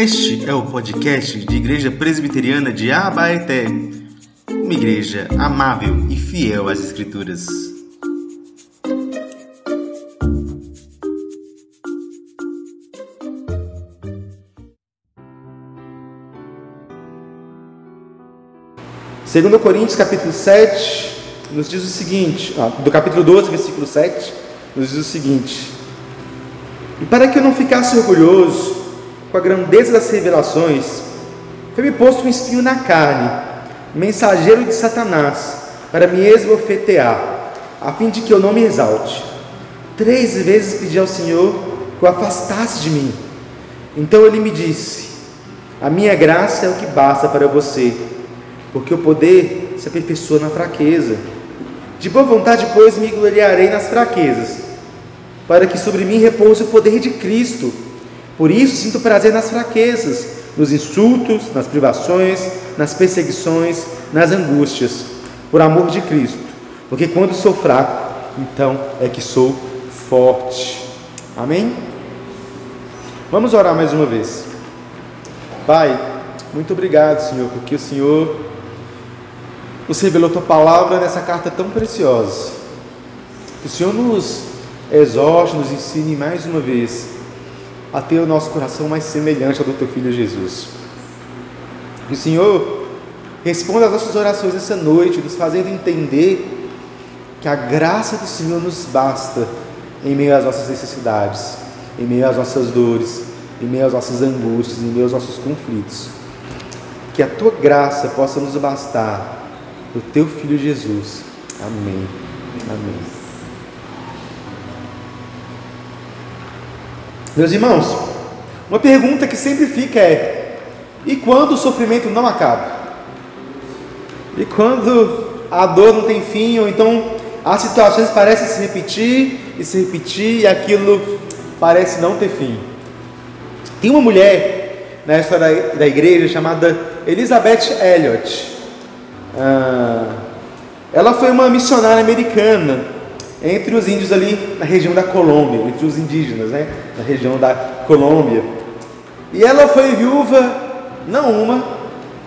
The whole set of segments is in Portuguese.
Este é o podcast de Igreja Presbiteriana de Abaeté, uma igreja amável e fiel às Escrituras. Segundo Coríntios capítulo 7, nos diz o seguinte, do capítulo 12, versículo 7, nos diz o seguinte: E para que eu não ficasse orgulhoso com a grandeza das revelações, foi-me posto um espinho na carne, mensageiro de Satanás, para me esbofetear, a fim de que eu não me exalte. Três vezes pedi ao Senhor que o afastasse de mim. Então ele me disse: A minha graça é o que basta para você, porque o poder se aperfeiçoa na fraqueza. De boa vontade, pois, me gloriarei nas fraquezas, para que sobre mim repouse o poder de Cristo. Por isso sinto prazer nas fraquezas, nos insultos, nas privações, nas perseguições, nas angústias, por amor de Cristo. Porque quando sou fraco, então é que sou forte. Amém? Vamos orar mais uma vez. Pai, muito obrigado, Senhor, porque o Senhor nos revelou tua palavra nessa carta tão preciosa. Que o Senhor nos exorte, nos ensine mais uma vez a ter o nosso coração mais semelhante ao do teu filho Jesus. Que o Senhor responda às nossas orações essa noite, nos fazendo entender que a graça do Senhor nos basta em meio às nossas necessidades, em meio às nossas dores, em meio às nossas angústias, em meio aos nossos conflitos. Que a tua graça possa nos bastar do teu filho Jesus. Amém. Amém. Meus irmãos, uma pergunta que sempre fica é: e quando o sofrimento não acaba? E quando a dor não tem fim, ou então as situações parecem se repetir e se repetir e aquilo parece não ter fim? Tem uma mulher na história da igreja chamada Elizabeth Elliot. Ah, ela foi uma missionária americana entre os índios ali na região da Colômbia, entre os indígenas, né, na região da Colômbia. E ela foi viúva não uma,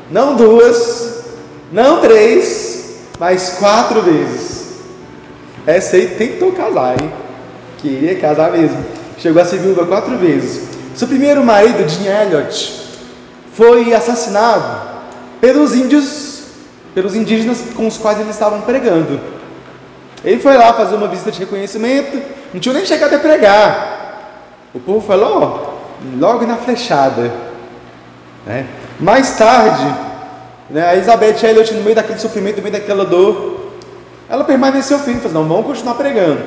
não duas, não três, mas quatro vezes. Essa aí tentou casar, hein? Queria casar mesmo. Chegou a ser viúva quatro vezes. Seu primeiro marido, Jim Elliot, foi assassinado pelos índios, pelos indígenas com os quais eles estavam pregando. Ele foi lá fazer uma visita de reconhecimento, não tinha nem chegado a pregar. O povo falou, logo na flechada. Né? Mais tarde, né, a Elizabeth Elliot, no meio daquele sofrimento, no meio daquela dor, ela permaneceu firme, falou, não, vamos continuar pregando.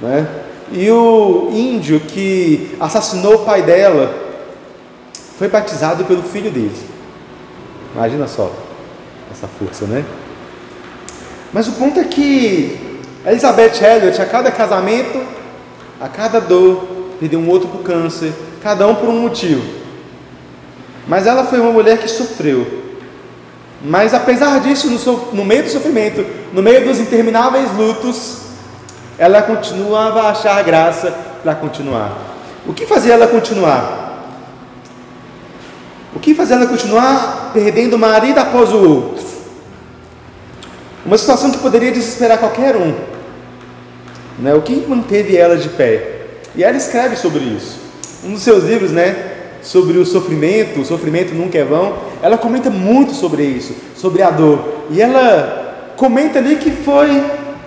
Né? E o índio que assassinou o pai dela foi batizado pelo filho dele. Imagina só essa força, né? Mas o ponto é que Elizabeth Elliot, a cada casamento, a cada dor, perdeu um outro por câncer, cada um por um motivo. Mas ela foi uma mulher que sofreu. Mas apesar disso, no, no meio do sofrimento, no meio dos intermináveis lutos, ela continuava a achar graça para continuar. O que fazia ela continuar? O que fazia ela continuar perdendo marido após o outro? Uma situação que poderia desesperar qualquer um. Né? O que manteve ela de pé? E ela escreve sobre isso. Um dos seus livros, né, sobre o sofrimento, o sofrimento nunca é vão, ela comenta muito sobre isso, sobre a dor. E ela comenta ali que foi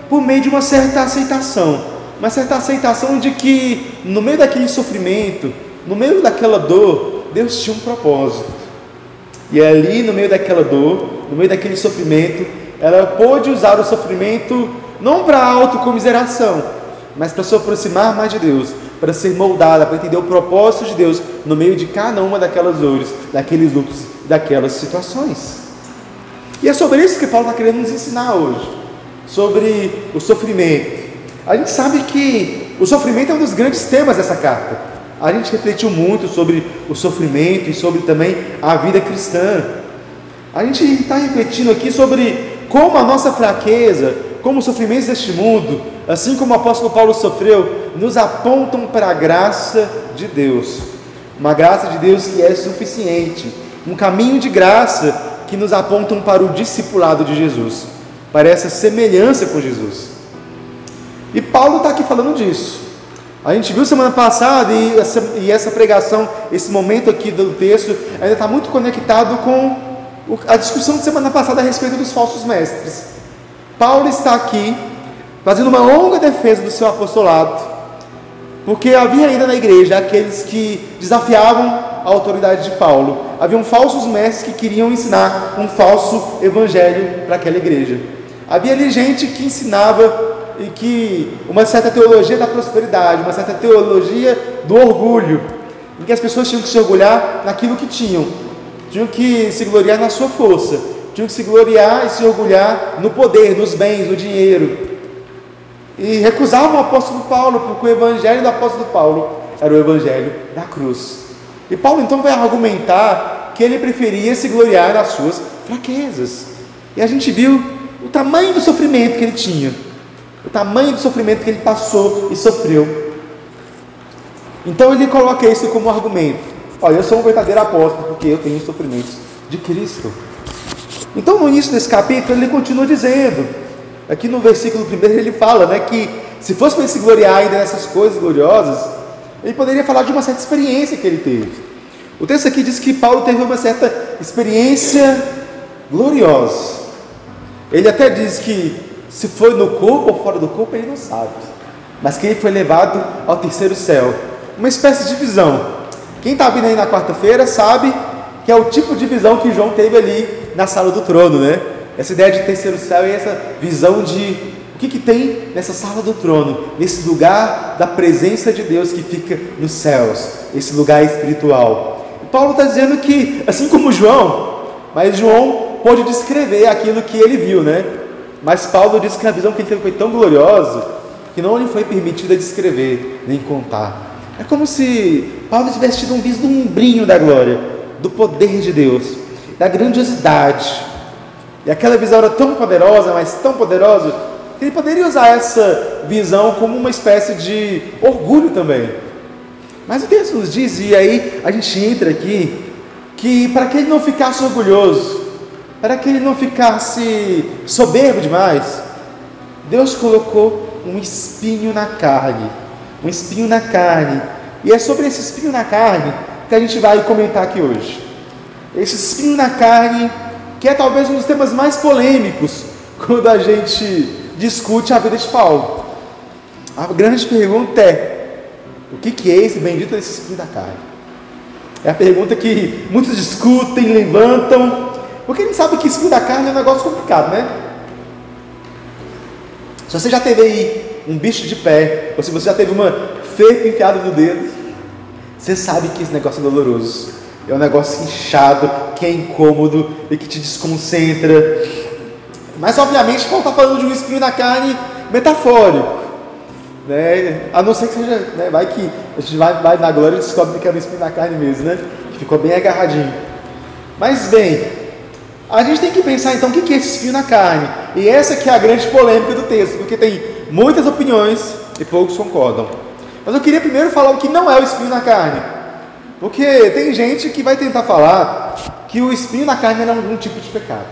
por meio de uma certa aceitação, uma certa aceitação de que no meio daquele sofrimento, no meio daquela dor, Deus tinha um propósito. E ali no meio daquela dor, no meio daquele sofrimento, ela pôde usar o sofrimento não para autocomiseração, mas para se aproximar mais de Deus, para ser moldada, para entender o propósito de Deus no meio de cada uma daquelas dores, daqueles lutos, daquelas situações. E é sobre isso que Paulo está querendo nos ensinar hoje, sobre o sofrimento. A gente sabe que o sofrimento é um dos grandes temas dessa carta. A gente refletiu muito sobre o sofrimento e sobre também a vida cristã. A gente está refletindo aqui sobre como a nossa fraqueza, como os sofrimentos deste mundo, assim como o apóstolo Paulo sofreu, nos apontam para a graça de Deus. Uma graça de Deus que é suficiente. Um caminho de graça que nos apontam para o discipulado de Jesus, para essa semelhança com Jesus. E Paulo está aqui falando disso. A gente viu semana passada e essa, e essa pregação, esse momento aqui do texto, ainda está muito conectado com a discussão de semana passada a respeito dos falsos mestres. Paulo está aqui fazendo uma longa defesa do seu apostolado, porque havia ainda na igreja aqueles que desafiavam a autoridade de Paulo. Haviam falsos mestres que queriam ensinar um falso evangelho para aquela igreja. Havia ali gente que ensinava e que uma certa teologia da prosperidade, uma certa teologia do orgulho, em que as pessoas tinham que se orgulhar naquilo que tinham, tinham que se gloriar na sua força, tinham que se gloriar e se orgulhar no poder, nos bens, no dinheiro. E recusavam o apóstolo Paulo, porque o evangelho do apóstolo Paulo era o evangelho da cruz. E Paulo então vai argumentar que ele preferia se gloriar nas suas fraquezas. E a gente viu o tamanho do sofrimento que ele tinha o tamanho do sofrimento que ele passou e sofreu. Então ele coloca isso como argumento. Olha, eu sou um verdadeiro apóstolo porque eu tenho os sofrimentos de Cristo. Então no início desse capítulo ele continua dizendo, aqui no versículo primeiro ele fala, né, que se fosse para ele se gloriar ainda nessas coisas gloriosas, ele poderia falar de uma certa experiência que ele teve. O texto aqui diz que Paulo teve uma certa experiência gloriosa. Ele até diz que se foi no corpo ou fora do corpo, ele não sabe. Mas que ele foi levado ao terceiro céu. Uma espécie de visão. Quem está vindo aí na quarta-feira sabe que é o tipo de visão que João teve ali na sala do trono, né? Essa ideia de terceiro céu e essa visão de o que, que tem nessa sala do trono, nesse lugar da presença de Deus que fica nos céus, esse lugar espiritual. Paulo está dizendo que, assim como João, mas João pode descrever aquilo que ele viu, né? Mas Paulo diz que a visão que ele teve foi tão gloriosa que não lhe foi permitida descrever nem contar. É como se Paulo tivesse tido um vislumbrinho da glória, do poder de Deus, da grandiosidade. E aquela visão era tão poderosa, mas tão poderosa, que ele poderia usar essa visão como uma espécie de orgulho também. Mas o texto nos diz, e aí a gente entra aqui, que para que ele não ficasse orgulhoso, para que ele não ficasse soberbo demais, Deus colocou um espinho na carne, um espinho na carne, e é sobre esse espinho na carne que a gente vai comentar aqui hoje. Esse espinho na carne, que é talvez um dos temas mais polêmicos quando a gente discute a vida de Paulo. A grande pergunta é: o que, é esse bendito desse espinho da carne? É a pergunta que muitos discutem, levantam, porque a gente sabe que espinho da carne é um negócio complicado, né? Se você já teve aí um bicho de pé, ou se você já teve uma feita enfiada no dedo, você sabe que esse negócio é doloroso. É um negócio inchado, que é incômodo e que te desconcentra. Mas obviamente não está falando de um espinho na carne metafórico. Né? A não ser que seja, né? vai que a gente vai, vai na glória e descobre que era um espinho na carne mesmo, né? Que ficou bem agarradinho. Mas bem, a gente tem que pensar então o que é esse espinho na carne. E essa que é a grande polêmica do texto, porque tem muitas opiniões e poucos concordam. Mas eu queria primeiro falar o que não é o espinho na carne. Porque tem gente que vai tentar falar que o espinho na carne era algum tipo de pecado.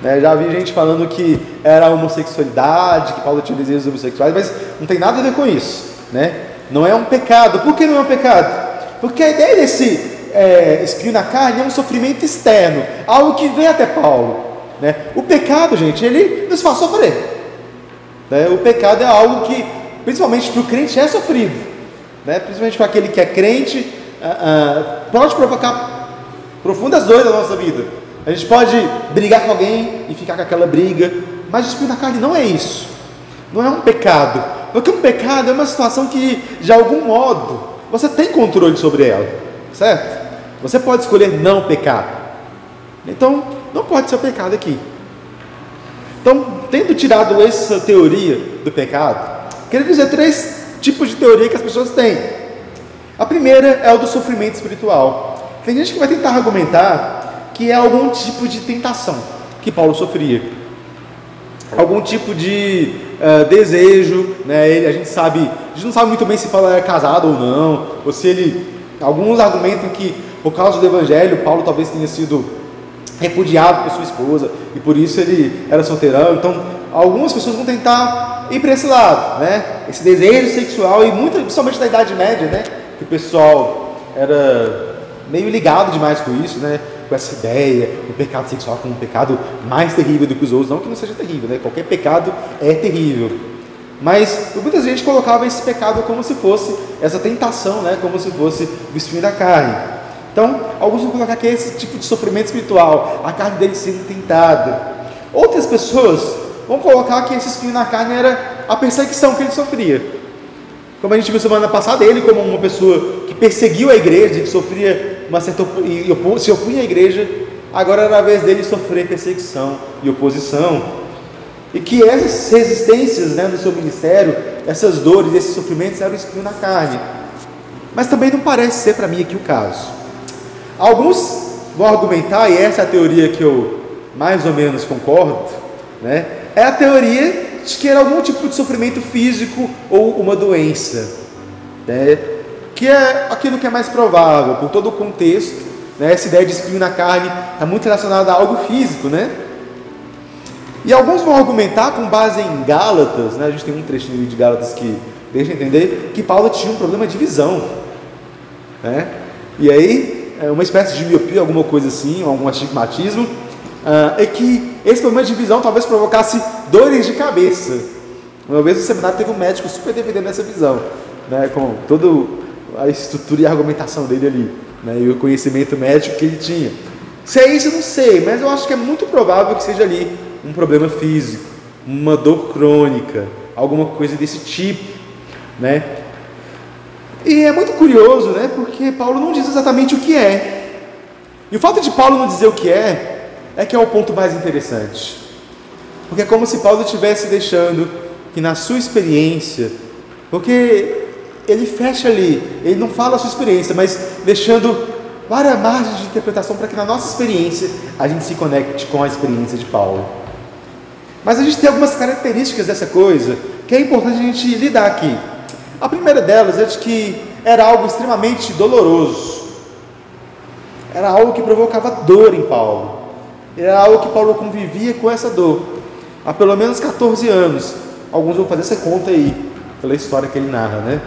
Né, já vi gente falando que era homossexualidade, que Paulo tinha desejos homossexuais, mas não tem nada a ver com isso. Né? Não é um pecado. Por que não é um pecado? Porque a ideia desse é, espinho na carne é um sofrimento externo, algo que vem até Paulo. Né? O pecado, gente, ele nos faz sofrer. Né? O pecado é algo que, principalmente para o crente, é sofrido. Né? Principalmente para aquele que é crente, ah, ah, pode provocar profundas dores na nossa vida. A gente pode brigar com alguém e ficar com aquela briga, mas o espinho na carne não é isso. Não é um pecado. Porque um pecado é uma situação que, de algum modo, você tem controle sobre ela, certo? Você pode escolher não pecar. Então, não pode ser o pecado aqui. Então, tendo tirado essa teoria do pecado, queria dizer três tipos de teoria que as pessoas têm. A primeira é o do sofrimento espiritual. Tem gente que vai tentar argumentar que é algum tipo de tentação que Paulo sofria. Algum tipo de uh, desejo, né? A gente sabe, a gente não sabe muito bem se Paulo era casado ou não, ou se ele Alguns argumentam que, por causa do evangelho, Paulo talvez tenha sido repudiado por sua esposa e por isso ele era solteirão. Então, algumas pessoas vão tentar ir para esse lado, né? Esse desejo sexual e muito, principalmente da Idade Média, né? Que o pessoal era meio ligado demais com isso, né? Com essa ideia do pecado sexual como um pecado mais terrível do que os outros. Não que não seja terrível, né? Qualquer pecado é terrível. Mas muita gente colocava esse pecado como se fosse essa tentação, né? Como se fosse o espinho da carne. Então, alguns vão colocar que é esse tipo de sofrimento espiritual, a carne dele sendo tentada. Outras pessoas vão colocar que esse espinho na carne era a perseguição que ele sofria. Como a gente viu semana passada, ele como uma pessoa que perseguiu a igreja, que sofria uma certa e se opunha à igreja, agora era a vez dele sofrer perseguição e oposição. E que essas resistências né, no seu ministério, essas dores, esses sofrimentos eram espinho na carne. Mas também não parece ser para mim aqui o caso. Alguns vão argumentar, e essa é a teoria que eu mais ou menos concordo, né? é a teoria de que era algum tipo de sofrimento físico ou uma doença, né? que é aquilo que é mais provável, por todo o contexto, né? essa ideia de espinho na carne está muito relacionada a algo físico, né? E alguns vão argumentar com base em Gálatas, né? a gente tem um trechinho de Gálatas que deixa entender que Paulo tinha um problema de visão, né? E aí uma espécie de miopia, alguma coisa assim, algum astigmatismo, uh, é que esse problema de visão talvez provocasse dores de cabeça. Uma vez no seminário teve um médico super defendendo essa visão, né, com toda a estrutura e a argumentação dele ali, né, e o conhecimento médico que ele tinha. Se é isso, eu não sei, mas eu acho que é muito provável que seja ali um problema físico, uma dor crônica, alguma coisa desse tipo, né? E é muito curioso, né? Porque Paulo não diz exatamente o que é. E o fato de Paulo não dizer o que é, é que é o ponto mais interessante. Porque é como se Paulo estivesse deixando que na sua experiência, porque ele fecha ali, ele não fala a sua experiência, mas deixando várias margens de interpretação para que na nossa experiência a gente se conecte com a experiência de Paulo. Mas a gente tem algumas características dessa coisa que é importante a gente lidar aqui. A primeira delas é de que era algo extremamente doloroso. Era algo que provocava dor em Paulo. Era algo que Paulo convivia com essa dor há pelo menos 14 anos. Alguns vão fazer essa conta aí, pela história que ele narra, né?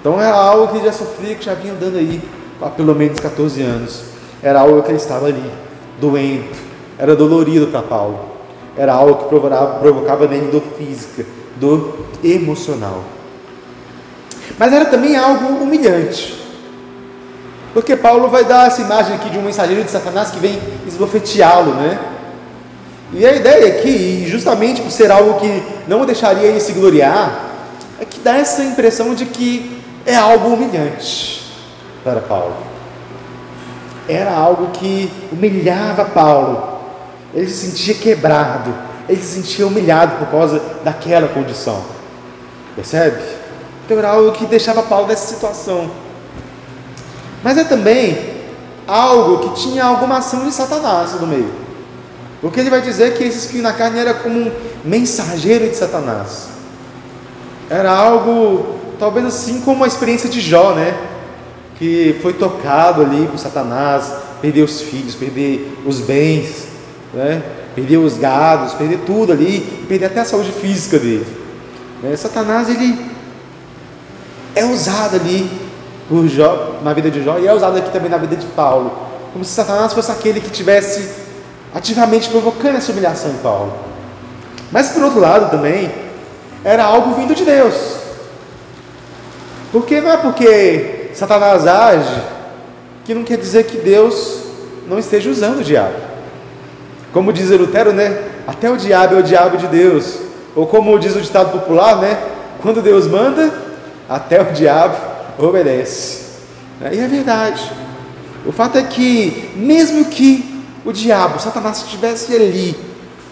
Então era algo que ele já sofria, que já vinha andando aí há pelo menos 14 anos. Era algo que ele estava ali, doente, era dolorido para Paulo. Era algo que provocava, provocava nele dor física, dor emocional. Mas era também algo humilhante. Porque Paulo vai dar essa imagem aqui de um mensageiro de Satanás que vem esbofeteá-lo, né? E a ideia aqui, justamente por ser algo que não deixaria ele se gloriar, é que dá essa impressão de que é algo humilhante para Paulo. Era algo que humilhava Paulo. Ele se sentia quebrado, ele se sentia humilhado por causa daquela condição. Percebe? Então era algo que deixava Paulo nessa situação. Mas é também algo que tinha alguma ação de Satanás no meio. Porque ele vai dizer que esse espinho na carne era como um mensageiro de Satanás. Era algo, talvez assim como a experiência de Jó, né? Que foi tocado ali por Satanás, perdeu os filhos, perder os bens, né? perder os gados, perder tudo ali, perder até a saúde física dele. Né? Satanás ele é usado ali por Jó, na vida de Jó e é usado aqui também na vida de Paulo. Como se Satanás fosse aquele que tivesse ativamente provocando essa humilhação em Paulo. Mas por outro lado também, era algo vindo de Deus. Porque não é porque Satanás age que não quer dizer que Deus não esteja usando o diabo. Como diz Lutero, né? Até o diabo é o diabo de Deus. Ou como diz o ditado popular, né? Quando Deus manda, até o diabo obedece. E é verdade. O fato é que, mesmo que o diabo, Satanás, estivesse ali,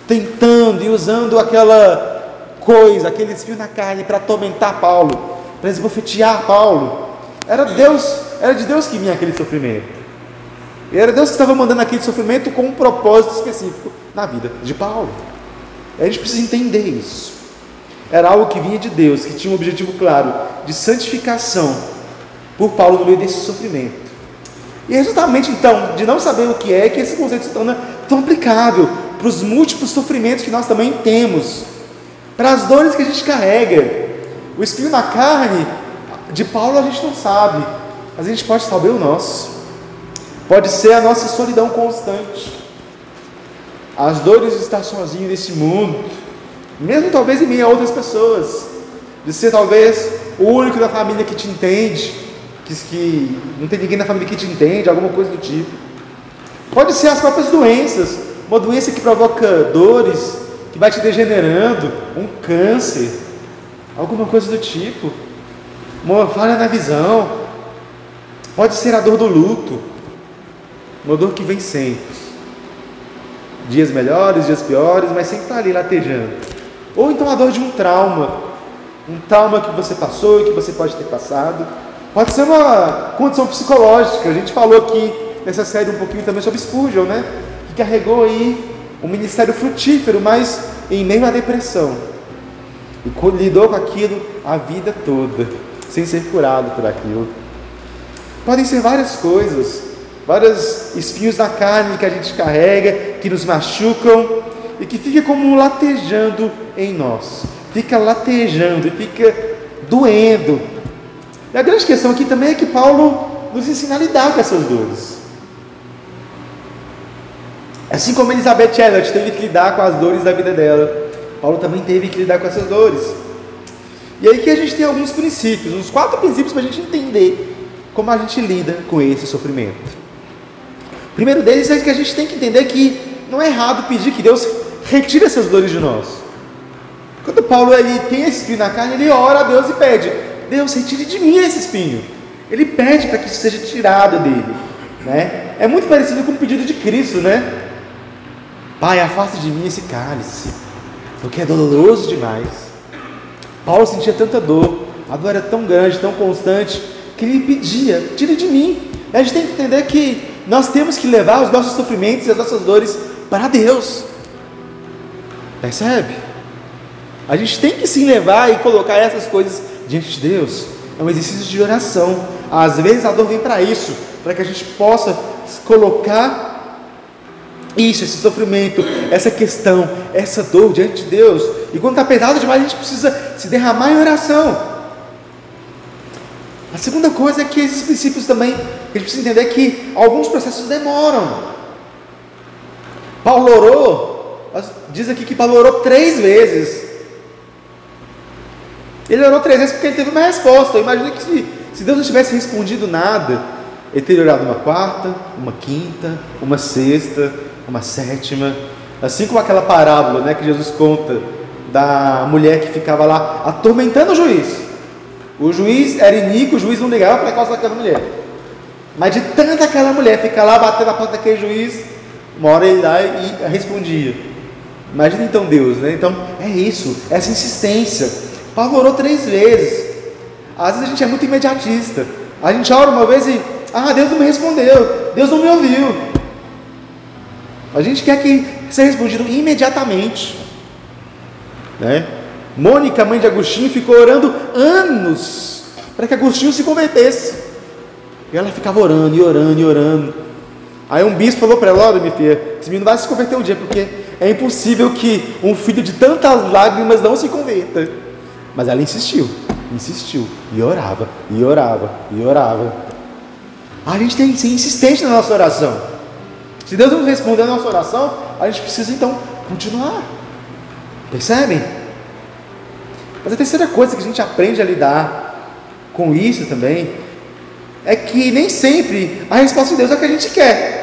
tentando e usando aquela coisa, aquele espinho na carne para atormentar Paulo, para esbofetear Paulo, era Deus, era de Deus que vinha aquele sofrimento. E era Deus que estava mandando aquele sofrimento com um propósito específico na vida de Paulo. A gente precisa entender isso. Era algo que vinha de Deus, que tinha um objetivo claro de santificação por Paulo no meio desse sofrimento. E é justamente então, de não saber o que é, que esse conceito se torna tão aplicável para os múltiplos sofrimentos que nós também temos, para as dores que a gente carrega. O espinho na carne de Paulo a gente não sabe, mas a gente pode saber o nosso. Pode ser a nossa solidão constante. As dores de estar sozinho nesse mundo, mesmo talvez em meio a outras pessoas, de ser talvez o único da família que te entende, que, que não tem ninguém na família que te entende, alguma coisa do tipo. Pode ser as próprias doenças, uma doença que provoca dores, que vai te degenerando, um câncer, alguma coisa do tipo, uma falha na visão, pode ser a dor do luto, uma dor que vem sempre. Dias melhores, dias piores, mas sempre está ali latejando. Ou então a dor de um trauma, um trauma que você passou e que você pode ter passado. Pode ser uma condição psicológica. A gente falou aqui nessa série um pouquinho também sobre Spurgeon, né? Que carregou aí um ministério frutífero, mas em meio à depressão. E lidou com aquilo a vida toda, sem ser curado por aquilo. Podem ser várias coisas, vários espinhos na carne que a gente carrega, que nos machucam e que fica como latejando em nós. Fica latejando e fica doendo. E a grande questão aqui também é que Paulo nos ensina a lidar com essas dores. Assim como Elizabeth Elliot teve que lidar com as dores da vida dela, Paulo também teve que lidar com essas dores. E aí que a gente tem alguns princípios, uns quatro princípios para a gente entender como a gente lida com esse sofrimento. O primeiro deles é que a gente tem que entender que não é errado pedir que Deus retire essas dores de nós. Quando Paulo ele tem esse espinho na carne, ele ora a Deus e pede: Deus, retire de mim esse espinho. Ele pede para que isso seja tirado dele. Né? É muito parecido com o pedido de Cristo, né? Pai, afaste de mim esse cálice, porque é doloroso demais. Paulo sentia tanta dor, a dor era tão grande, tão constante, que ele pedia: tire de mim. A gente tem que entender que nós temos que levar os nossos sofrimentos e as nossas dores para Deus. Percebe? A gente tem que sim levar e colocar essas coisas diante de Deus. É um exercício de oração. Às vezes a dor vem para isso, para que a gente possa colocar isso, esse sofrimento, essa questão, essa dor diante de Deus. E quando está pesado demais, a gente precisa se derramar em oração. A segunda coisa é que esses princípios também, a gente precisa entender que alguns processos demoram. Paulo orou, diz aqui que Paulo orou três vezes. Ele orou três vezes porque ele teve uma resposta. Imagina que se, se Deus não tivesse respondido nada, ele teria orado uma quarta, uma quinta, uma sexta, uma sétima. Assim como aquela parábola né, que Jesus conta da mulher que ficava lá atormentando o juiz. O juiz era iníquo, o juiz não ligava para a causa daquela mulher. Mas de tanta aquela mulher ficar lá batendo na porta daquele juiz, uma hora ele lá e respondia. Imagina então Deus, né? Então é isso, essa insistência. Paulo orou três vezes. Às vezes a gente é muito imediatista. A gente ora uma vez e, ah, Deus não me respondeu, Deus não me ouviu. A gente quer que seja respondido imediatamente. Né? Mônica, mãe de Agostinho, ficou orando anos para que Agostinho se convertesse. E ela ficava orando e orando e orando. Aí um bispo falou para ela: Olha, minha filha, esse menino vai se converter um dia, porque é impossível que um filho de tantas lágrimas não se converta. Mas ela insistiu, insistiu, e orava, e orava, e orava. A gente tem que ser insistente na nossa oração. Se Deus não responder a nossa oração, a gente precisa então continuar. Percebem? Mas a terceira coisa que a gente aprende a lidar com isso também é que nem sempre a resposta de Deus é o que a gente quer.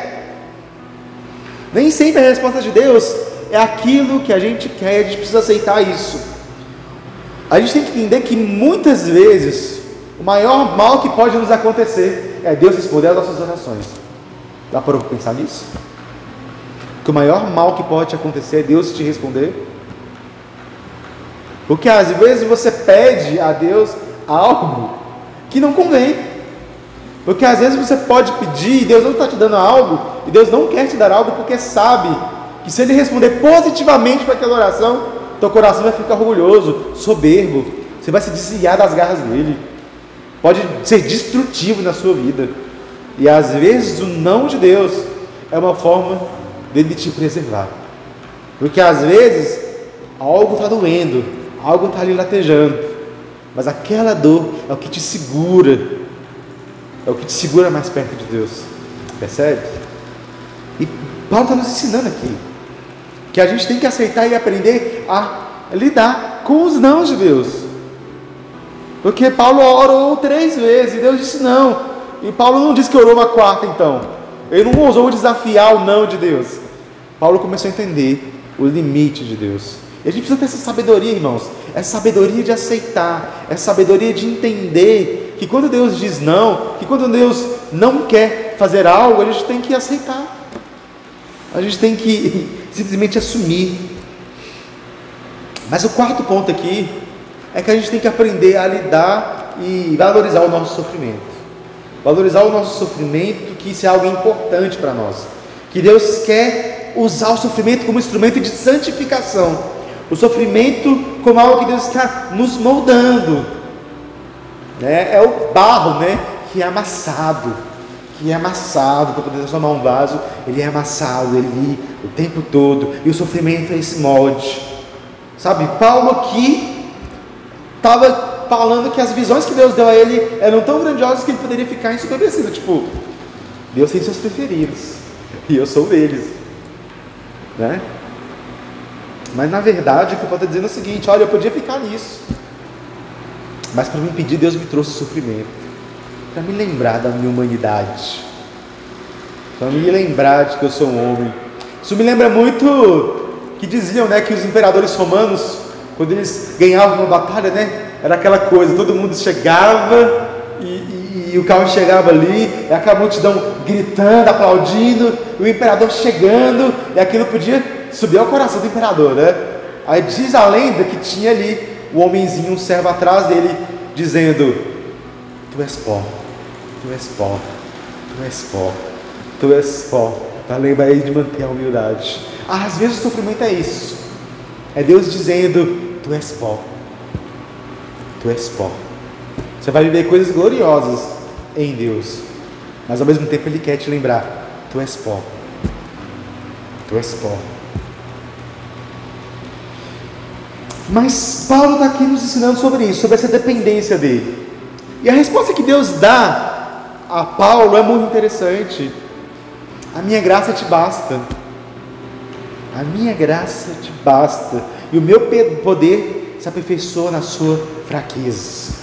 Nem sempre a resposta de Deus é aquilo que a gente quer, a gente precisa aceitar isso. A gente tem que entender que muitas vezes o maior mal que pode nos acontecer é Deus responder às nossas orações. Dá para pensar nisso? Que o maior mal que pode acontecer é Deus te responder. Porque às vezes você pede a Deus algo que não convém. Porque às vezes você pode pedir e Deus não está te dando algo, e Deus não quer te dar algo porque sabe que se Ele responder positivamente para aquela oração, teu coração vai ficar orgulhoso, soberbo, você vai se desviar das garras dele. pode ser destrutivo na sua vida. E às vezes o não de Deus é uma forma dele te preservar. Porque às vezes algo está doendo, algo está ali latejando, mas aquela dor é o que te segura, é o que te segura mais perto de Deus. Percebe? Paulo está nos ensinando aqui que a gente tem que aceitar e aprender a lidar com os não de Deus. Porque Paulo orou três vezes e Deus disse não. E Paulo não disse que orou uma quarta então. Ele não ousou desafiar o não de Deus. Paulo começou a entender o limite de Deus. E a gente precisa ter essa sabedoria, irmãos. Essa sabedoria de aceitar, essa sabedoria de entender que quando Deus diz não, que quando Deus não quer fazer algo, a gente tem que aceitar. A gente tem que simplesmente assumir. Mas o quarto ponto aqui é que a gente tem que aprender a lidar e valorizar o nosso sofrimento. Valorizar o nosso sofrimento, que isso é algo importante para nós. Que Deus quer usar o sofrimento como instrumento de santificação. O sofrimento como algo que Deus está nos moldando. Né? É o barro né? que é amassado. Que é amassado para poder transformar um vaso. Ele é amassado ele o tempo todo. E o sofrimento é esse molde. Sabe, Paulo aqui estava falando que as visões que Deus deu a ele eram tão grandiosas que ele poderia ficar ensurdecido. Tipo, Deus tem seus preferidos e eu sou eles, né? Mas na verdade o que eu estou dizendo é o seguinte: olha, eu podia ficar nisso, mas para me impedir, Deus me trouxe sofrimento, para me lembrar da minha humanidade, para me lembrar de que eu sou um homem. Isso me lembra muito que diziam, né, que os imperadores romanos, quando eles ganhavam uma batalha, né, era aquela coisa, todo mundo chegava e, e, e o carro chegava ali, e aquela multidão gritando, aplaudindo, o imperador chegando, e aquilo podia subir ao coração do imperador, né? Aí diz a lenda que tinha ali o homenzinho, um servo atrás dele, dizendo: Tu és pó, tu és pó, tu és pó, tu és pó. Para lembrar ele de manter a humildade. Ah, às vezes o sofrimento é isso. É Deus dizendo: Tu és pó, tu és pó. Você vai viver coisas gloriosas em Deus, mas ao mesmo tempo Ele quer te lembrar: tu és pó. Tu és pó. Mas Paulo está aqui nos ensinando sobre isso, sobre essa dependência dele. E a resposta que Deus dá a Paulo é muito interessante. A minha graça te basta. A minha graça te basta. E o meu poder se aperfeiçoa na sua fraqueza.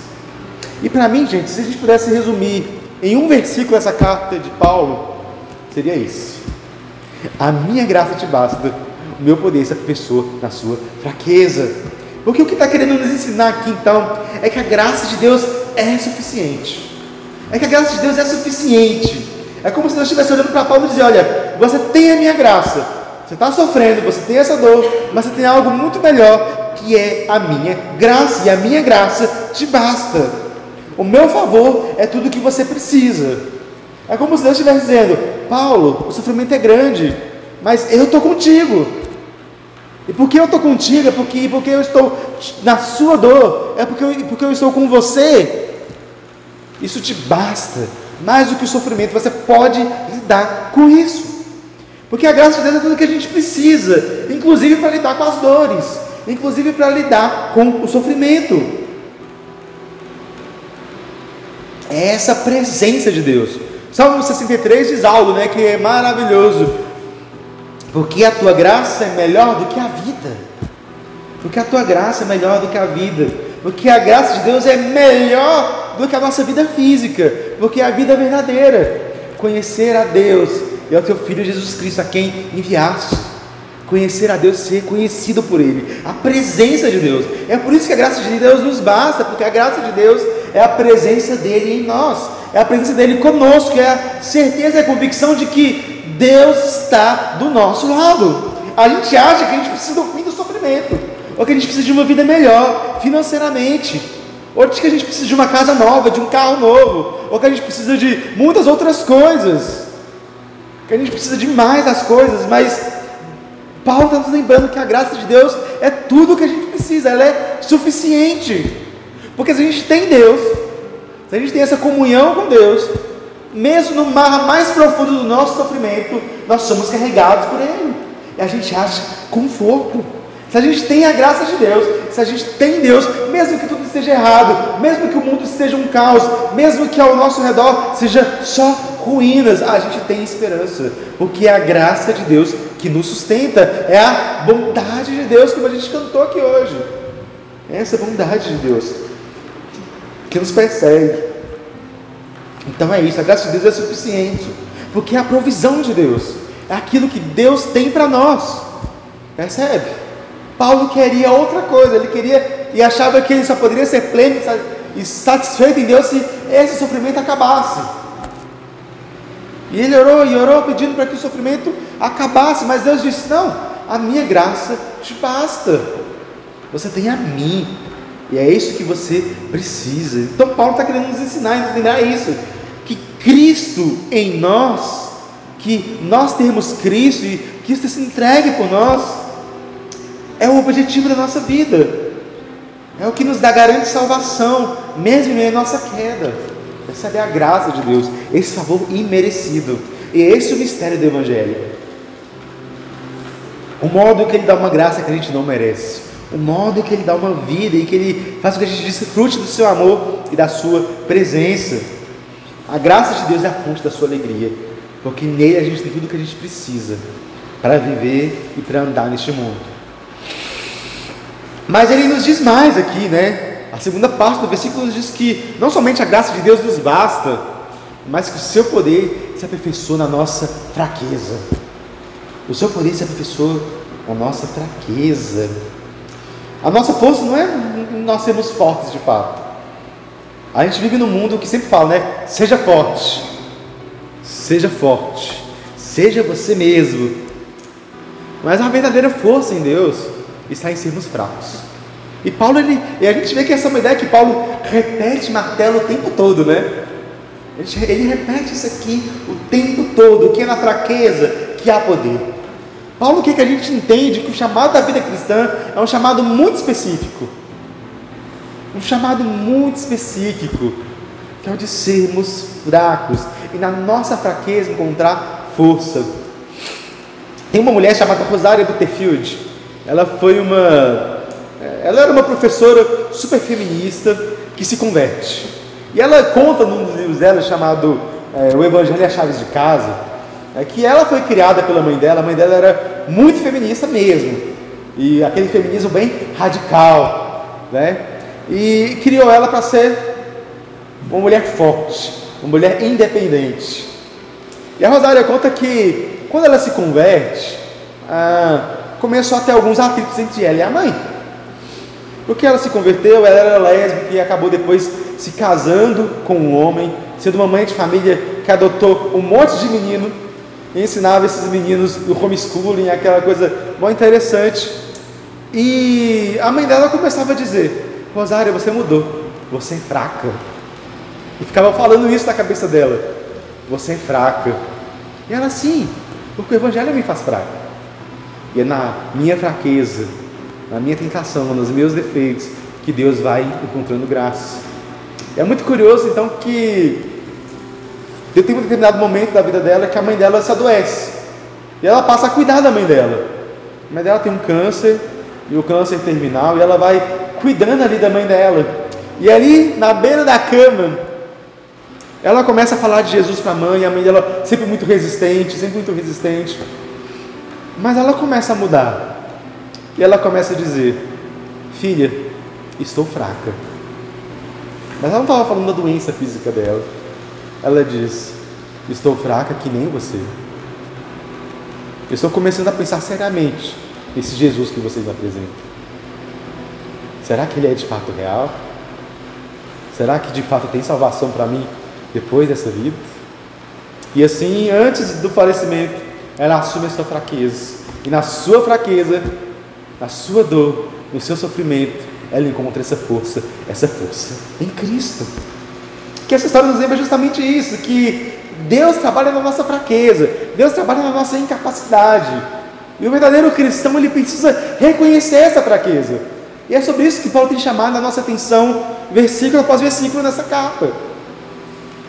E para mim, gente, se a gente pudesse resumir em um versículo essa carta de Paulo, seria isso: A minha graça te basta, o meu poder se aperfeiçoa na sua fraqueza. Porque o que está querendo nos ensinar aqui então é que a graça de Deus é suficiente. É que a graça de Deus é suficiente. É como se nós estivesse olhando para Paulo e dizer: Olha, você tem a minha graça. Você está sofrendo, você tem essa dor, mas você tem algo muito melhor que é a minha graça, e a minha graça te basta. O meu favor é tudo o que você precisa. É como se Deus estivesse dizendo: Paulo, o sofrimento é grande, mas eu estou contigo. E porque eu estou contigo, é porque, porque eu estou na sua dor, é porque eu, porque eu estou com você. Isso te basta. Mais do que o sofrimento, você pode lidar com isso. Porque a graça de Deus é tudo que a gente precisa, inclusive para lidar com as dores inclusive para lidar com o sofrimento. É essa presença de Deus. Salmo 63 diz algo né, que é maravilhoso. Porque a tua graça é melhor do que a vida. Porque a tua graça é melhor do que a vida. Porque a graça de Deus é melhor do que a nossa vida física. Porque é a vida verdadeira. Conhecer a Deus e ao teu Filho Jesus Cristo, a quem enviaste conhecer a Deus, ser conhecido por Ele, a presença de Deus. É por isso que a graça de Deus nos basta, porque a graça de Deus é a presença dele em nós, é a presença dele conosco, é a certeza e a convicção de que Deus está do nosso lado. A gente acha que a gente precisa do fim do sofrimento, ou que a gente precisa de uma vida melhor financeiramente, ou que a gente precisa de uma casa nova, de um carro novo, ou que a gente precisa de muitas outras coisas, que a gente precisa de mais das coisas, mas Paulo está nos lembrando que a graça de Deus é tudo o que a gente precisa, ela é suficiente. Porque se a gente tem Deus, se a gente tem essa comunhão com Deus, mesmo no mar mais profundo do nosso sofrimento, nós somos carregados por Ele. E a gente acha conforto. Se a gente tem a graça de Deus, se a gente tem Deus, mesmo que tudo esteja errado, mesmo que o mundo esteja um caos, mesmo que ao nosso redor seja só ruínas, a gente tem esperança, porque é a graça de Deus que nos sustenta, é a bondade de Deus, como a gente cantou aqui hoje. É essa bondade de Deus que nos persegue. Então é isso, a graça de Deus é suficiente, porque é a provisão de Deus, é aquilo que Deus tem para nós. Percebe? Paulo queria outra coisa, ele queria e achava que ele só poderia ser pleno e satisfeito em Deus se esse sofrimento acabasse. E ele orou e orou pedindo para que o sofrimento acabasse, mas Deus disse: Não, a minha graça te basta. Você tem a mim, e é isso que você precisa. Então, Paulo está querendo nos ensinar, nos ensinar isso: que Cristo em nós, que nós temos Cristo e Cristo se entregue por nós, é o objetivo da nossa vida. É o que nos dá garante salvação, mesmo em nossa queda. É a graça de Deus, esse favor imerecido. E esse é o mistério do Evangelho. O modo que Ele dá uma graça que a gente não merece o modo que Ele dá uma vida e que Ele faz com que a gente desfrute do seu amor e da sua presença. A graça de Deus é a fonte da sua alegria, porque nele a gente tem tudo o que a gente precisa para viver e para andar neste mundo. Mas ele nos diz mais aqui, né? A segunda parte do versículo nos diz que não somente a graça de Deus nos basta, mas que o seu poder se aperfeiçoa na nossa fraqueza. O seu poder se aperfeiçoa na nossa fraqueza. A nossa força não é nós sermos fortes de fato. A gente vive num mundo que sempre fala, né? Seja forte. Seja forte. Seja você mesmo. Mas a verdadeira força em Deus está em sermos fracos. E Paulo, ele, e a gente vê que essa é uma ideia que Paulo repete, martela o tempo todo, né? Ele repete isso aqui o tempo todo, que é na fraqueza que há poder. Paulo, o que, que a gente entende? Que o chamado da vida cristã é um chamado muito específico. Um chamado muito específico, que é o de sermos fracos e na nossa fraqueza encontrar força. Tem uma mulher chamada Rosária Butterfield. Ela foi uma. Ela era uma professora super feminista que se converte. E ela conta num dos livros dela chamado é, O Evangelho e as Chaves de Casa é que ela foi criada pela mãe dela, a mãe dela era muito feminista mesmo, e aquele feminismo bem radical, né? E criou ela para ser uma mulher forte, uma mulher independente. E a Rosária conta que quando ela se converte, ah, começou a ter alguns atritos entre ela e a mãe. Porque ela se converteu, ela era lésbica e acabou depois se casando com um homem, sendo uma mãe de família que adotou um monte de menino e ensinava esses meninos o homeschooling, aquela coisa muito interessante. E a mãe dela começava a dizer: Rosária, você mudou, você é fraca. E ficava falando isso na cabeça dela: Você é fraca. E ela, sim, porque o Evangelho me faz fraca. E é na minha fraqueza, na minha tentação, nos meus defeitos, que Deus vai encontrando graça. É muito curioso então que tem um determinado momento da vida dela que a mãe dela se adoece. E ela passa a cuidar da mãe dela. A mãe dela tem um câncer, e o câncer terminal, e ela vai cuidando ali da mãe dela. E ali, na beira da cama, ela começa a falar de Jesus para a mãe, e a mãe dela sempre muito resistente, sempre muito resistente. Mas ela começa a mudar. E ela começa a dizer: Filha, estou fraca. Mas ela não estava falando da doença física dela. Ela diz: Estou fraca que nem você. estou começando a pensar seriamente nesse Jesus que vocês apresentam. Será que ele é de fato real? Será que de fato tem salvação para mim depois dessa vida? E assim, antes do falecimento, ela assume a sua fraqueza. E na sua fraqueza, na sua dor, no seu sofrimento, ela encontra essa força, essa força em Cristo que essa história nos lembra justamente isso, que Deus trabalha na nossa fraqueza, Deus trabalha na nossa incapacidade. E o verdadeiro cristão ele precisa reconhecer essa fraqueza. E é sobre isso que Paulo tem chamado a nossa atenção, versículo após versículo nessa carta.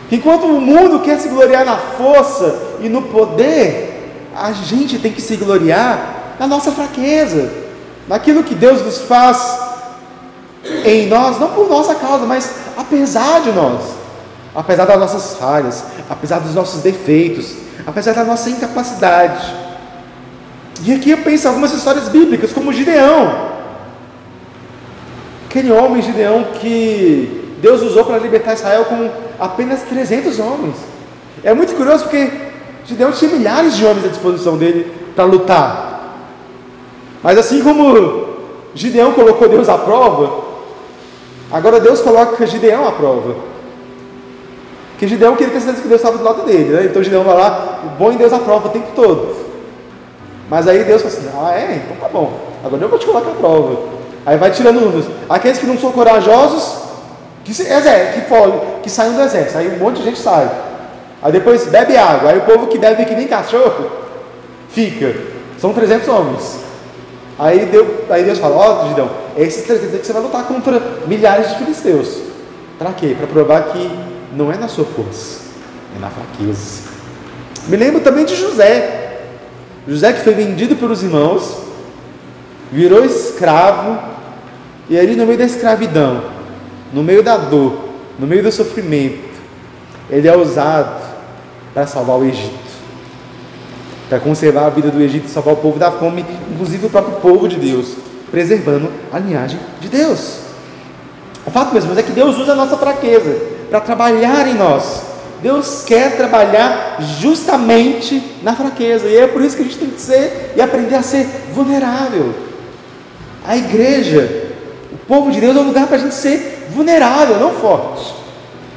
Enquanto o mundo quer se gloriar na força e no poder, a gente tem que se gloriar na nossa fraqueza, naquilo que Deus nos faz em nós, não por nossa causa, mas apesar de nós, apesar das nossas falhas, apesar dos nossos defeitos, apesar da nossa incapacidade. E aqui eu penso algumas histórias bíblicas, como Gideão, aquele homem Gideão que Deus usou para libertar Israel com apenas 300 homens. É muito curioso porque Gideão tinha milhares de homens à disposição dele para lutar. Mas assim como Gideão colocou Deus à prova, agora Deus coloca Gideão à prova. Porque Gideão queria ter certeza que Deus estava do lado dele, né? Então Gideão vai lá, bom em Deus à prova o tempo todo. Mas aí Deus fala assim: ah, é? Então tá bom, agora eu vou te colocar à prova. Aí vai tirando números. Aqueles que não são corajosos, que, que, que saem do exército. Aí um monte de gente sai. Aí depois bebe água. Aí o povo que bebe que nem cachorro, fica. São 300 homens. Aí, deu, aí Deus fala: Ó, oh, Gideão, esses 300 que você vai lutar contra milhares de filisteus. Para quê? Para provar que não é na sua força, é na fraqueza. Me lembro também de José. José que foi vendido pelos irmãos, virou escravo, e ali no meio da escravidão, no meio da dor, no meio do sofrimento, ele é usado para salvar o Egito, para conservar a vida do Egito, salvar o povo da fome, inclusive o próprio povo de Deus, preservando a linhagem de Deus. O fato mesmo é que Deus usa a nossa fraqueza para trabalhar em nós. Deus quer trabalhar justamente na fraqueza, e é por isso que a gente tem que ser e aprender a ser vulnerável. A igreja, o povo de Deus é um lugar para a gente ser vulnerável, não forte.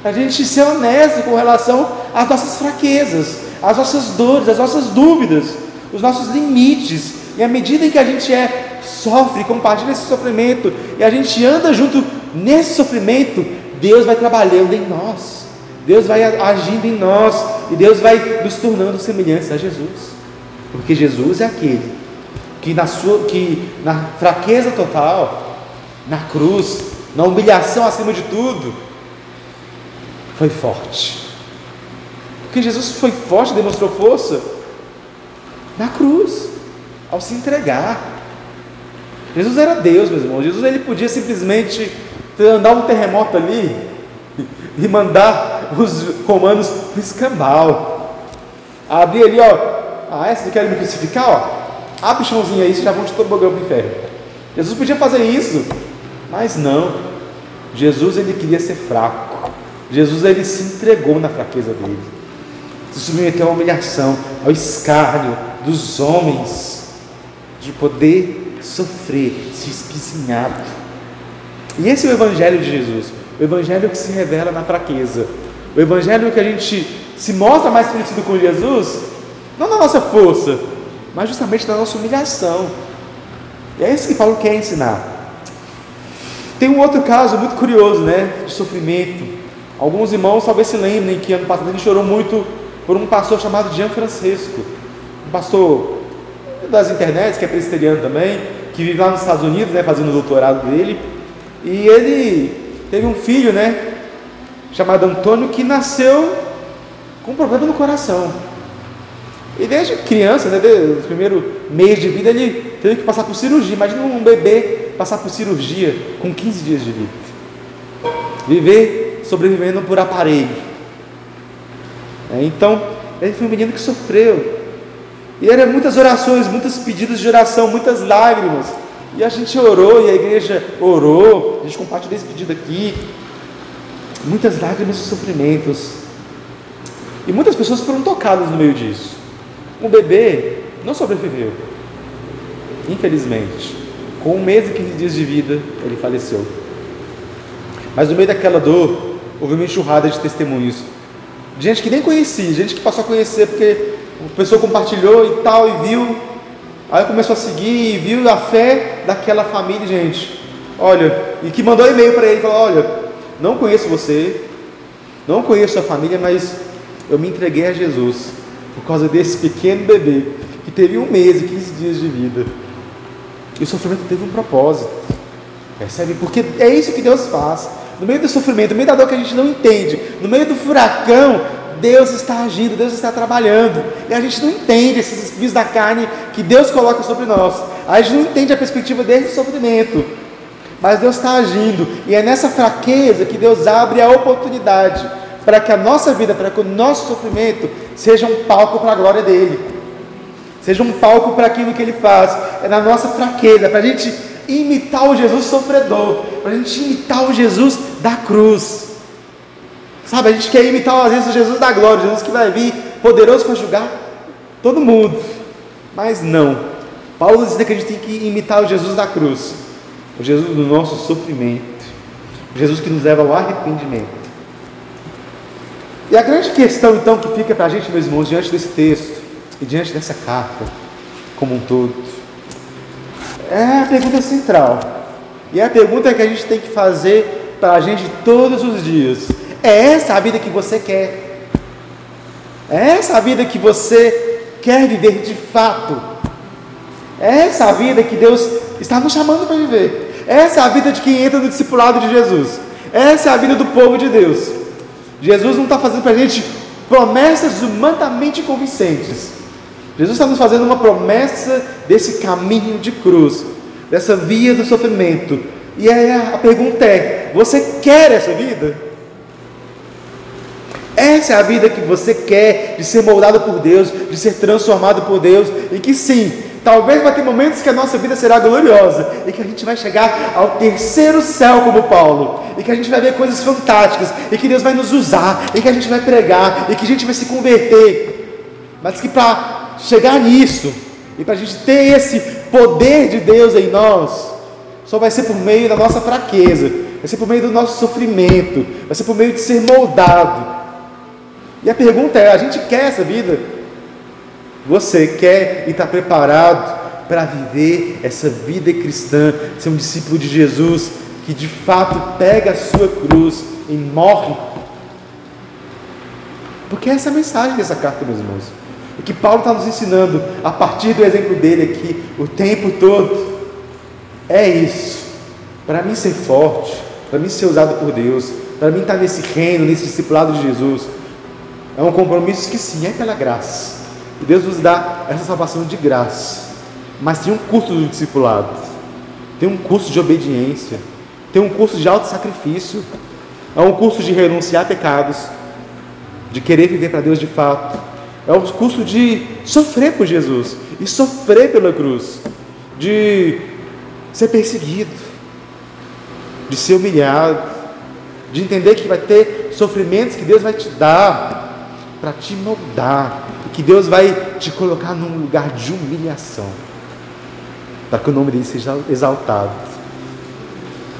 A gente ser honesto com relação às nossas fraquezas, às nossas dores, às nossas dúvidas, os nossos limites. E à medida em que a gente é, sofre, compartilha esse sofrimento, e a gente anda junto nesse sofrimento, Deus vai trabalhando em nós. Deus vai agindo em nós e Deus vai nos tornando semelhantes a Jesus. Porque Jesus é aquele que na sua que na fraqueza total, na cruz, na humilhação acima de tudo, foi forte. Porque Jesus foi forte, demonstrou força na cruz, ao se entregar. Jesus era Deus, meus irmãos. Jesus ele podia simplesmente andar um terremoto ali e mandar os comandos para escambau. Abrir ali, ó. Ah, essa não quer me crucificar, ó. Abre o chãozinho aí, vocês já vão de tobogão para o inferno. Jesus podia fazer isso, mas não. Jesus ele queria ser fraco. Jesus ele se entregou na fraqueza dele. Se submeteu à humilhação, ao escárnio dos homens, de poder sofrer, se espizinhado. E esse é o Evangelho de Jesus. O Evangelho que se revela na fraqueza. O Evangelho que a gente se mostra mais parecido com Jesus, não na nossa força, mas justamente na nossa humilhação. E é isso que Paulo quer ensinar. Tem um outro caso muito curioso, né, de sofrimento. Alguns irmãos talvez se lembrem que ano passado ele chorou muito por um pastor chamado Jean Francisco, um pastor das internets, que é presbiteriano também, que vive lá nos Estados Unidos, né, fazendo o doutorado dele. E ele teve um filho, né, chamado Antônio, que nasceu com um problema no coração. E desde criança, né, desde o primeiro mês de vida, ele teve que passar por cirurgia. Imagina um bebê passar por cirurgia com 15 dias de vida. Viver sobrevivendo por aparelho. É, então, ele foi um menino que sofreu. E eram muitas orações, muitos pedidos de oração, muitas lágrimas. E a gente orou, e a igreja orou, a gente compartilhou esse pedido aqui. Muitas lágrimas e sofrimentos. E muitas pessoas foram tocadas no meio disso. O bebê não sobreviveu, infelizmente. Com um mês e 15 dias de vida, ele faleceu. Mas no meio daquela dor, houve uma enxurrada de testemunhos. Gente que nem conhecia, gente que passou a conhecer porque a pessoa compartilhou e tal, e viu Aí começou a seguir e viu a fé daquela família, gente. Olha, e que mandou e-mail para ele, falou: Olha, não conheço você, não conheço a família, mas eu me entreguei a Jesus por causa desse pequeno bebê que teve um mês e 15 dias de vida. E o sofrimento teve um propósito. Percebe? Porque é isso que Deus faz. No meio do sofrimento, no meio da dor que a gente não entende, no meio do furacão, Deus está agindo, Deus está trabalhando. E a gente não entende esses espinhos da carne que Deus coloca sobre nós. A gente não entende a perspectiva desse sofrimento. Mas Deus está agindo. E é nessa fraqueza que Deus abre a oportunidade para que a nossa vida, para que o nosso sofrimento seja um palco para a glória dele. Seja um palco para aquilo que ele faz. É na nossa fraqueza, para a gente imitar o Jesus sofredor, para a gente imitar o Jesus da cruz. Sabe, a gente quer imitar às vezes o Jesus da glória, Jesus que vai vir poderoso para julgar todo mundo. Mas não. Paulo diz que a gente tem que imitar o Jesus da cruz, o Jesus do nosso sofrimento, o Jesus que nos leva ao arrependimento. E a grande questão então que fica para a gente, meus irmãos, diante desse texto e diante dessa carta como um todo, é a pergunta central. E é a pergunta que a gente tem que fazer para a gente todos os dias. É essa a vida que você quer? É essa a vida que você quer viver de fato? É essa a vida que Deus está nos chamando para viver? Essa é a vida de quem entra no discipulado de Jesus. Essa é a vida do povo de Deus. Jesus não está fazendo para a gente promessas humanamente convincentes. Jesus está nos fazendo uma promessa desse caminho de cruz, dessa via do sofrimento. E aí a pergunta é: você quer essa vida? Essa é a vida que você quer, de ser moldado por Deus, de ser transformado por Deus, e que sim, talvez vai ter momentos que a nossa vida será gloriosa, e que a gente vai chegar ao terceiro céu como Paulo, e que a gente vai ver coisas fantásticas, e que Deus vai nos usar, e que a gente vai pregar, e que a gente vai se converter, mas que para chegar nisso, e para a gente ter esse poder de Deus em nós, só vai ser por meio da nossa fraqueza, vai ser por meio do nosso sofrimento, vai ser por meio de ser moldado. E a pergunta é: a gente quer essa vida? Você quer e está preparado para viver essa vida cristã, ser um discípulo de Jesus que de fato pega a sua cruz e morre? Porque essa é a mensagem dessa carta, meus irmãos. O que Paulo está nos ensinando a partir do exemplo dele aqui, o tempo todo, é isso. Para mim ser forte, para mim ser usado por Deus, para mim estar nesse reino, nesse discipulado de Jesus, é um compromisso que sim, é pela graça. E Deus nos dá essa salvação de graça. Mas tem um custo do discipulado. Tem um custo de obediência. Tem um custo de auto-sacrifício. É um custo de renunciar a pecados. De querer viver para Deus de fato. É o custo de sofrer por Jesus. E sofrer pela cruz. De ser perseguido. De ser humilhado. De entender que vai ter sofrimentos que Deus vai te dar para te moldar, que Deus vai te colocar num lugar de humilhação, para que o nome dele seja exaltado.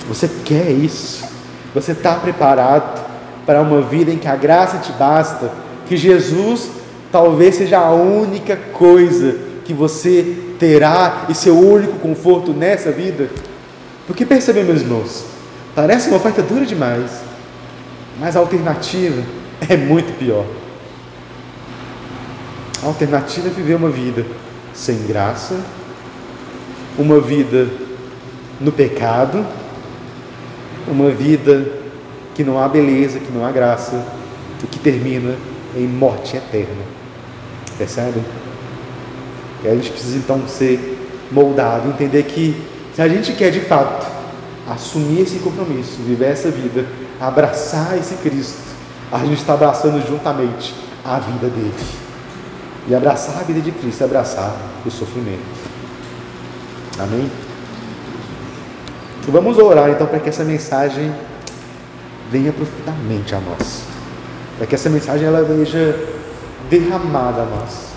Você quer isso? Você está preparado para uma vida em que a graça te basta? Que Jesus talvez seja a única coisa que você terá e seu único conforto nessa vida? Porque percebe, meus irmãos, parece uma oferta dura demais, mas a alternativa é muito pior. A alternativa é viver uma vida sem graça, uma vida no pecado, uma vida que não há beleza, que não há graça, e que termina em morte eterna. Percebe? E a gente precisa então ser moldado, entender que se a gente quer de fato assumir esse compromisso, viver essa vida, abraçar esse Cristo, a gente está abraçando juntamente a vida dele. E abraçar a vida de Cristo é abraçar o sofrimento. Amém? Vamos orar então para que essa mensagem venha profundamente a nós. Para que essa mensagem ela seja derramada a nós.